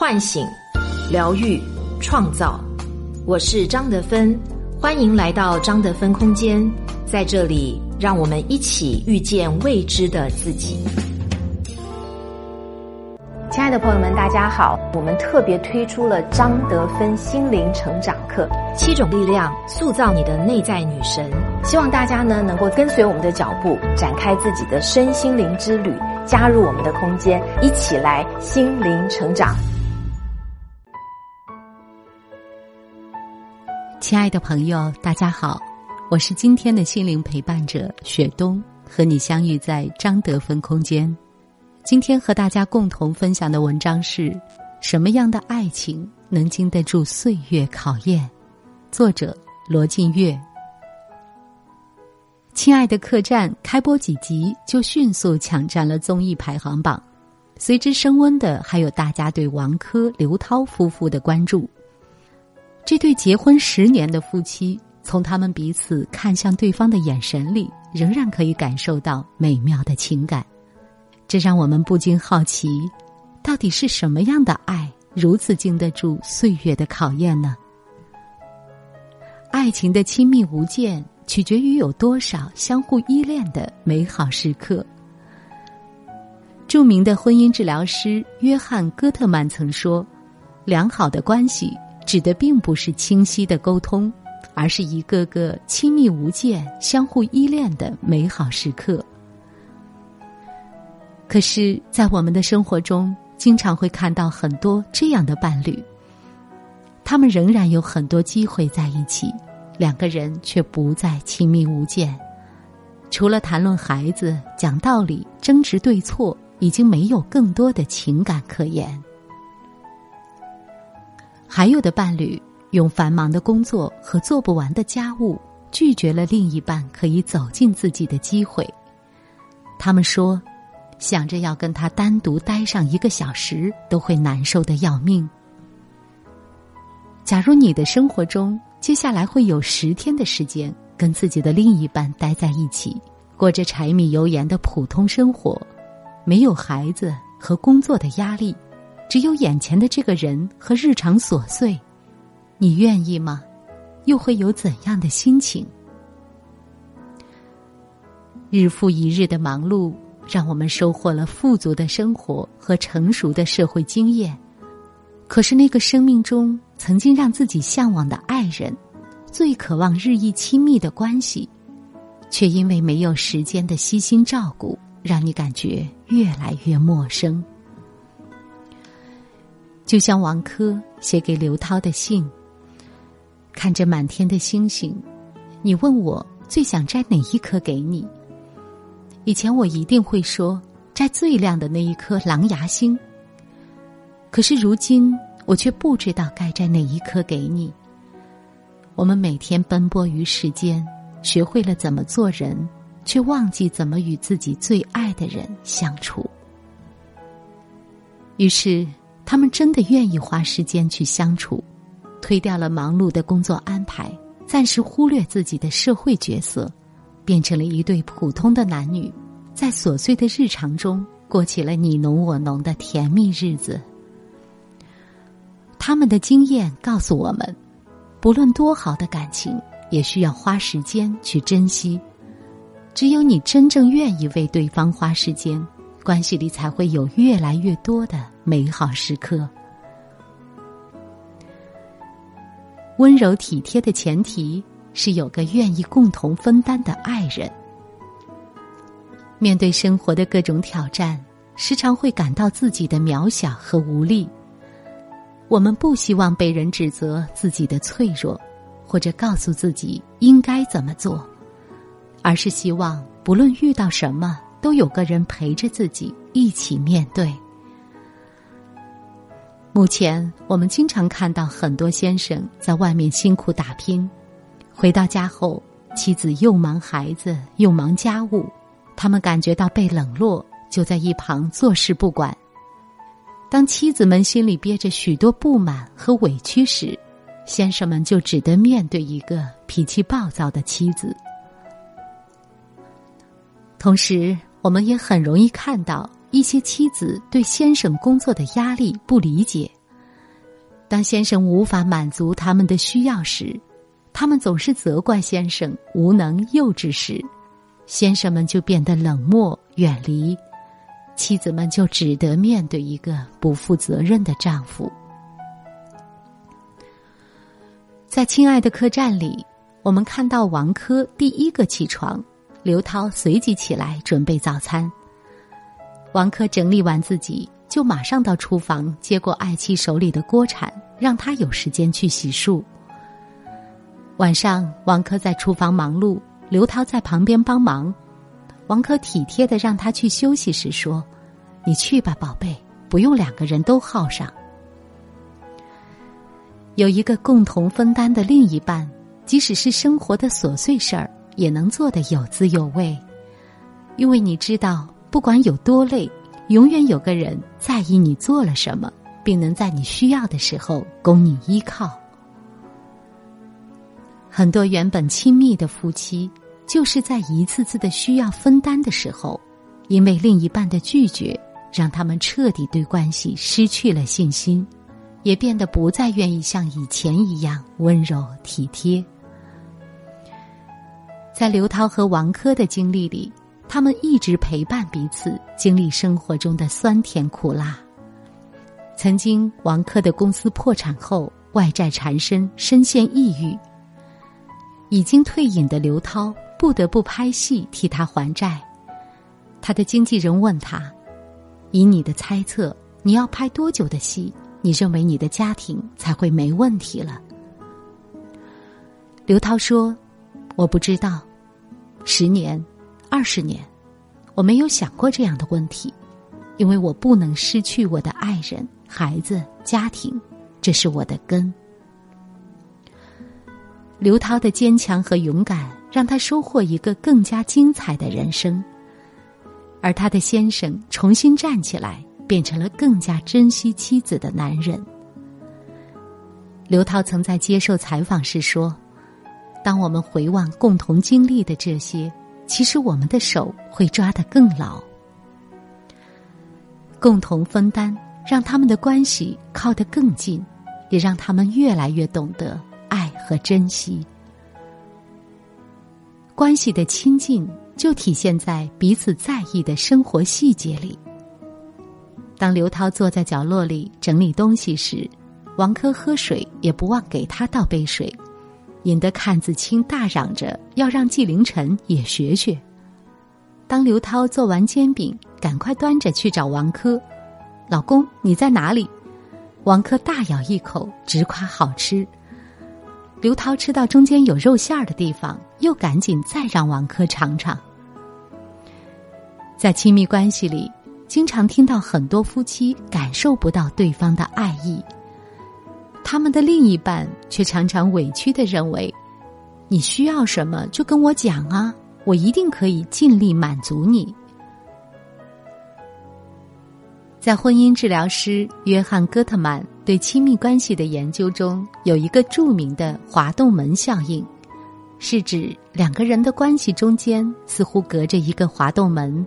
唤醒、疗愈、创造。我是张德芬，欢迎来到张德芬空间，在这里，让我们一起遇见未知的自己。亲爱的朋友们，大家好！我们特别推出了张德芬心灵成长课，七种力量塑造你的内在女神。希望大家呢能够跟随我们的脚步，展开自己的身心灵之旅，加入我们的空间，一起来心灵成长。亲爱的朋友，大家好，我是今天的心灵陪伴者雪冬，和你相遇在张德芬空间。今天和大家共同分享的文章是：什么样的爱情能经得住岁月考验？作者罗晋月。亲爱的客栈开播几集就迅速抢占了综艺排行榜，随之升温的还有大家对王珂、刘涛夫妇的关注。这对结婚十年的夫妻，从他们彼此看向对方的眼神里，仍然可以感受到美妙的情感。这让我们不禁好奇，到底是什么样的爱如此经得住岁月的考验呢？爱情的亲密无间，取决于有多少相互依恋的美好时刻。著名的婚姻治疗师约翰·戈特曼曾说：“良好的关系指的并不是清晰的沟通，而是一个个亲密无间、相互依恋的美好时刻。”可是，在我们的生活中，经常会看到很多这样的伴侣，他们仍然有很多机会在一起，两个人却不再亲密无间。除了谈论孩子、讲道理、争执对错，已经没有更多的情感可言。还有的伴侣用繁忙的工作和做不完的家务，拒绝了另一半可以走进自己的机会。他们说。想着要跟他单独待上一个小时，都会难受的要命。假如你的生活中接下来会有十天的时间跟自己的另一半待在一起，过着柴米油盐的普通生活，没有孩子和工作的压力，只有眼前的这个人和日常琐碎，你愿意吗？又会有怎样的心情？日复一日的忙碌。让我们收获了富足的生活和成熟的社会经验，可是那个生命中曾经让自己向往的爱人，最渴望日益亲密的关系，却因为没有时间的悉心照顾，让你感觉越来越陌生。就像王珂写给刘涛的信，看着满天的星星，你问我最想摘哪一颗给你。以前我一定会说摘最亮的那一颗狼牙星，可是如今我却不知道该摘哪一颗给你。我们每天奔波于世间，学会了怎么做人，却忘记怎么与自己最爱的人相处。于是，他们真的愿意花时间去相处，推掉了忙碌的工作安排，暂时忽略自己的社会角色。变成了一对普通的男女，在琐碎的日常中过起了你侬我侬的甜蜜日子。他们的经验告诉我们，不论多好的感情，也需要花时间去珍惜。只有你真正愿意为对方花时间，关系里才会有越来越多的美好时刻。温柔体贴的前提。是有个愿意共同分担的爱人。面对生活的各种挑战，时常会感到自己的渺小和无力。我们不希望被人指责自己的脆弱，或者告诉自己应该怎么做，而是希望不论遇到什么，都有个人陪着自己一起面对。目前，我们经常看到很多先生在外面辛苦打拼。回到家后，妻子又忙孩子又忙家务，他们感觉到被冷落，就在一旁坐视不管。当妻子们心里憋着许多不满和委屈时，先生们就只得面对一个脾气暴躁的妻子。同时，我们也很容易看到一些妻子对先生工作的压力不理解，当先生无法满足他们的需要时，他们总是责怪先生无能幼稚时，先生们就变得冷漠远离，妻子们就只得面对一个不负责任的丈夫。在亲爱的客栈里，我们看到王珂第一个起床，刘涛随即起来准备早餐。王珂整理完自己。就马上到厨房接过爱妻手里的锅铲，让他有时间去洗漱。晚上，王珂在厨房忙碌，刘涛在旁边帮忙。王珂体贴的让他去休息时说：“你去吧，宝贝，不用两个人都耗上。有一个共同分担的另一半，即使是生活的琐碎事儿，也能做得有滋有味，因为你知道，不管有多累。”永远有个人在意你做了什么，并能在你需要的时候供你依靠。很多原本亲密的夫妻，就是在一次次的需要分担的时候，因为另一半的拒绝，让他们彻底对关系失去了信心，也变得不再愿意像以前一样温柔体贴。在刘涛和王珂的经历里。他们一直陪伴彼此，经历生活中的酸甜苦辣。曾经，王珂的公司破产后，外债缠身，深陷抑郁。已经退隐的刘涛不得不拍戏替他还债。他的经纪人问他：“以你的猜测，你要拍多久的戏？你认为你的家庭才会没问题了？”刘涛说：“我不知道，十年。”二十年，我没有想过这样的问题，因为我不能失去我的爱人、孩子、家庭，这是我的根。刘涛的坚强和勇敢，让他收获一个更加精彩的人生，而他的先生重新站起来，变成了更加珍惜妻子的男人。刘涛曾在接受采访时说：“当我们回望共同经历的这些。”其实我们的手会抓得更牢，共同分担，让他们的关系靠得更近，也让他们越来越懂得爱和珍惜。关系的亲近就体现在彼此在意的生活细节里。当刘涛坐在角落里整理东西时，王珂喝水也不忘给他倒杯水。引得阚子清大嚷着要让纪凌尘也学学。当刘涛做完煎饼，赶快端着去找王珂，老公你在哪里？王珂大咬一口，直夸好吃。刘涛吃到中间有肉馅儿的地方，又赶紧再让王珂尝尝。在亲密关系里，经常听到很多夫妻感受不到对方的爱意。他们的另一半却常常委屈的认为，你需要什么就跟我讲啊，我一定可以尽力满足你。在婚姻治疗师约翰·戈特曼对亲密关系的研究中，有一个著名的滑动门效应，是指两个人的关系中间似乎隔着一个滑动门。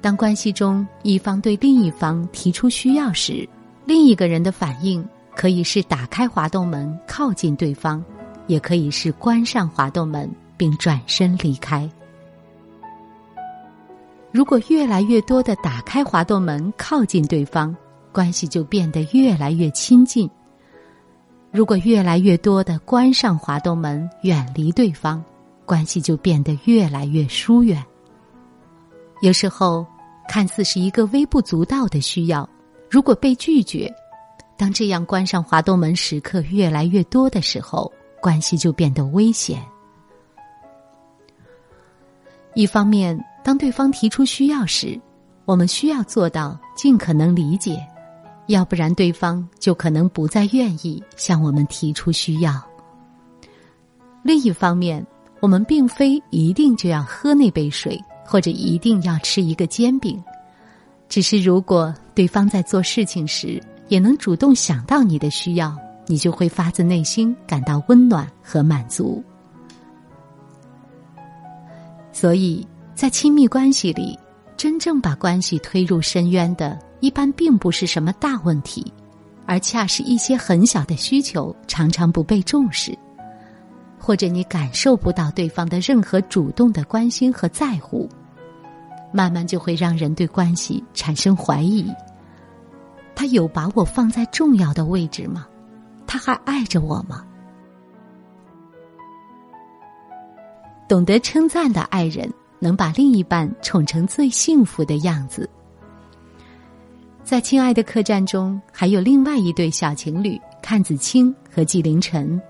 当关系中一方对另一方提出需要时，另一个人的反应。可以是打开滑动门靠近对方，也可以是关上滑动门并转身离开。如果越来越多的打开滑动门靠近对方，关系就变得越来越亲近；如果越来越多的关上滑动门远离对方，关系就变得越来越疏远。有时候，看似是一个微不足道的需要，如果被拒绝。当这样关上滑动门时刻越来越多的时候，关系就变得危险。一方面，当对方提出需要时，我们需要做到尽可能理解，要不然对方就可能不再愿意向我们提出需要。另一方面，我们并非一定就要喝那杯水，或者一定要吃一个煎饼，只是如果对方在做事情时。也能主动想到你的需要，你就会发自内心感到温暖和满足。所以在亲密关系里，真正把关系推入深渊的，一般并不是什么大问题，而恰是一些很小的需求常常不被重视，或者你感受不到对方的任何主动的关心和在乎，慢慢就会让人对关系产生怀疑。他有把我放在重要的位置吗？他还爱着我吗？懂得称赞的爱人，能把另一半宠成最幸福的样子。在《亲爱的客栈》中，还有另外一对小情侣阚子清和纪凌尘。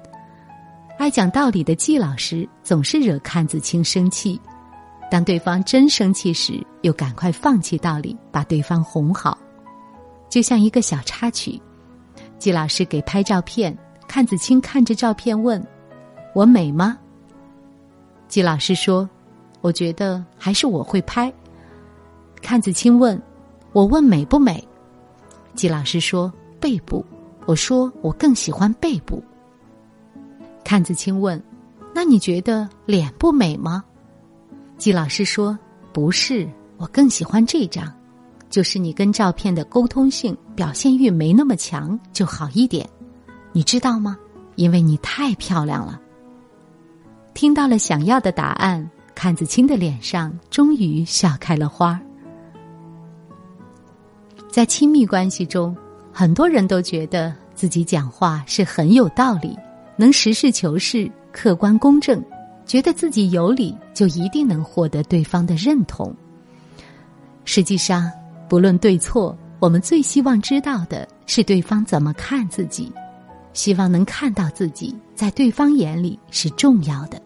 爱讲道理的纪老师总是惹阚子清生气，当对方真生气时，又赶快放弃道理，把对方哄好。就像一个小插曲，季老师给拍照片，阚子清看着照片问：“我美吗？”季老师说：“我觉得还是我会拍。”阚子清问：“我问美不美？”季老师说：“背部。”我说：“我更喜欢背部。”阚子清问：“那你觉得脸不美吗？”季老师说：“不是，我更喜欢这张，就是你跟照片的沟通性、表现欲没那么强就好一点，你知道吗？因为你太漂亮了。”听到了想要的答案，阚子清的脸上终于笑开了花。在亲密关系中，很多人都觉得自己讲话是很有道理，能实事求是、客观公正，觉得自己有理就一定能获得对方的认同。实际上，不论对错，我们最希望知道的是对方怎么看自己，希望能看到自己在对方眼里是重要的。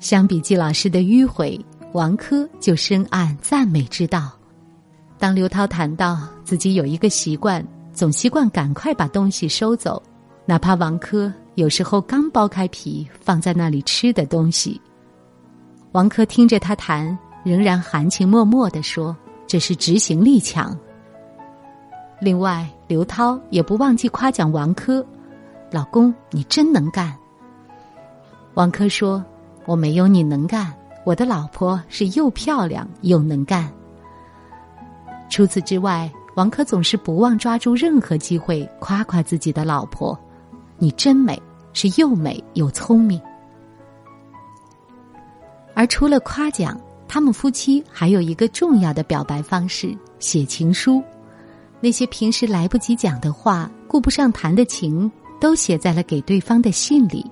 相比季老师的迂回，王珂就深谙赞美之道。当刘涛谈到自己有一个习惯，总习惯赶快把东西收走，哪怕王珂有时候刚剥开皮放在那里吃的东西，王珂听着他谈，仍然含情脉脉的说：“这是执行力强。”另外，刘涛也不忘记夸奖王珂：“老公，你真能干。”王珂说：“我没有你能干，我的老婆是又漂亮又能干。”除此之外，王珂总是不忘抓住任何机会夸夸自己的老婆：“你真美，是又美又聪明。”而除了夸奖，他们夫妻还有一个重要的表白方式——写情书。那些平时来不及讲的话、顾不上谈的情，都写在了给对方的信里。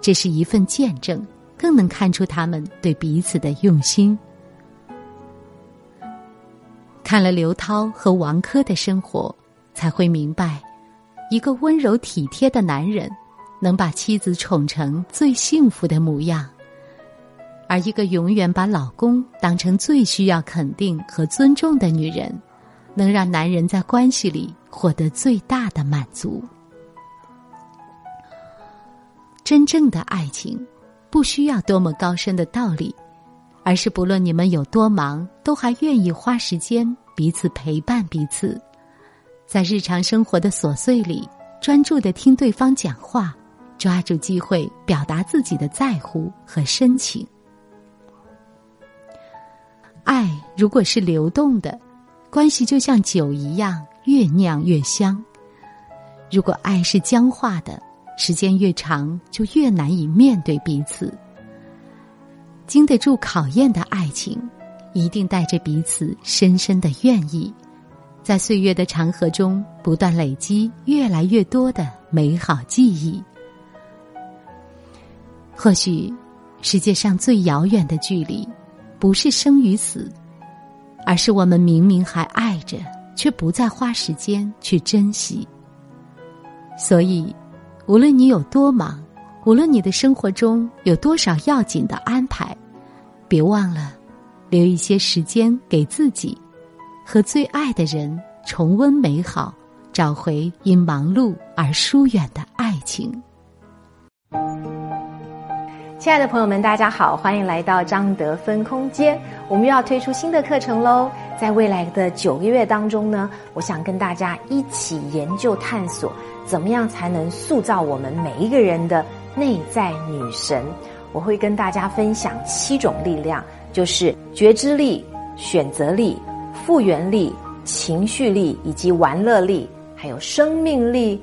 这是一份见证，更能看出他们对彼此的用心。看了刘涛和王珂的生活，才会明白，一个温柔体贴的男人，能把妻子宠成最幸福的模样；而一个永远把老公当成最需要肯定和尊重的女人，能让男人在关系里获得最大的满足。真正的爱情，不需要多么高深的道理，而是不论你们有多忙，都还愿意花时间。彼此陪伴彼此，在日常生活的琐碎里，专注的听对方讲话，抓住机会表达自己的在乎和深情。爱如果是流动的，关系就像酒一样，越酿越香；如果爱是僵化的，时间越长，就越难以面对彼此。经得住考验的爱情。一定带着彼此深深的愿意，在岁月的长河中不断累积越来越多的美好记忆。或许，世界上最遥远的距离，不是生与死，而是我们明明还爱着，却不再花时间去珍惜。所以，无论你有多忙，无论你的生活中有多少要紧的安排，别忘了。留一些时间给自己，和最爱的人重温美好，找回因忙碌而疏远的爱情。亲爱的朋友们，大家好，欢迎来到张德芬空间。我们又要推出新的课程喽！在未来的九个月当中呢，我想跟大家一起研究探索，怎么样才能塑造我们每一个人的内在女神。我会跟大家分享七种力量。就是觉知力、选择力、复原力、情绪力以及玩乐力，还有生命力